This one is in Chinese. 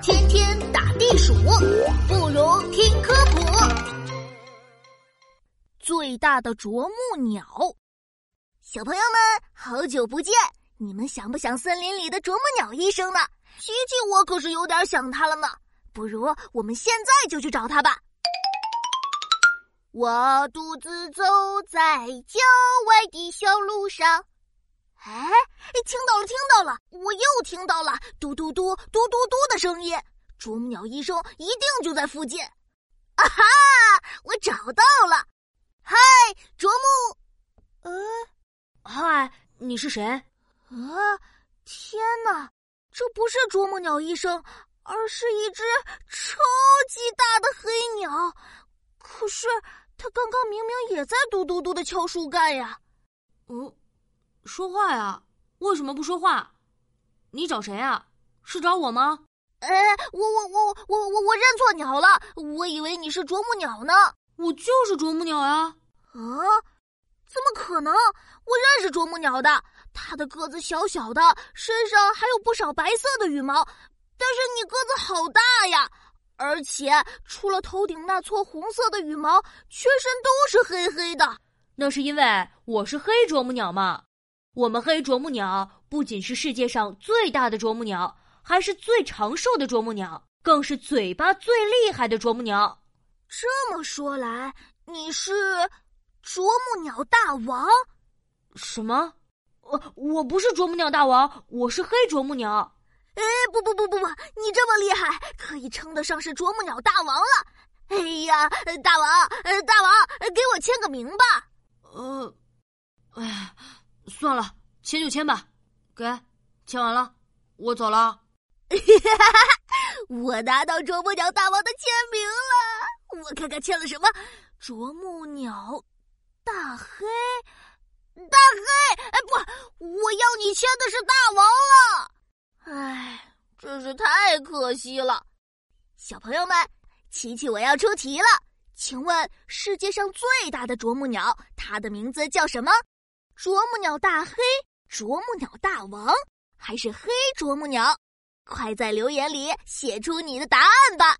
天天打地鼠，不如听科普。最大的啄木鸟，小朋友们，好久不见！你们想不想森林里的啄木鸟医生呢？琪琪，我可是有点想他了呢。不如我们现在就去找他吧。我独自走在郊外的小路上。哎，听到了，听到了，我又听到了嘟嘟嘟嘟嘟嘟的声音。啄木鸟医生一定就在附近。啊哈，我找到了！嗨，啄木，呃，嗨，你是谁？啊，天哪，这不是啄木鸟医生，而是一只超级大的黑鸟。可是它刚刚明明也在嘟嘟嘟的敲树干呀。嗯。说话呀？为什么不说话？你找谁啊？是找我吗？哎，我我我我我我认错鸟了，我以为你是啄木鸟呢。我就是啄木鸟呀。啊？怎么可能？我认识啄木鸟的，它的个子小小的，身上还有不少白色的羽毛。但是你个子好大呀，而且除了头顶那撮红色的羽毛，全身都是黑黑的。那是因为我是黑啄木鸟嘛。我们黑啄木鸟不仅是世界上最大的啄木鸟，还是最长寿的啄木鸟，更是嘴巴最厉害的啄木鸟。这么说来，你是啄木鸟大王？什么？我我不是啄木鸟大王，我是黑啄木鸟。哎，不不不不不，你这么厉害，可以称得上是啄木鸟大王了。哎呀，大王，呃，大王，给我签个名吧。呃，哎。算了，签就签吧，给，签完了，我走了。我拿到啄木鸟大王的签名了，我看看签了什么。啄木鸟大黑，大黑，哎不，我要你签的是大王了。哎，真是太可惜了。小朋友们，琪琪我要出题了，请问世界上最大的啄木鸟，它的名字叫什么？啄木鸟大黑，啄木鸟大王，还是黑啄木鸟？快在留言里写出你的答案吧！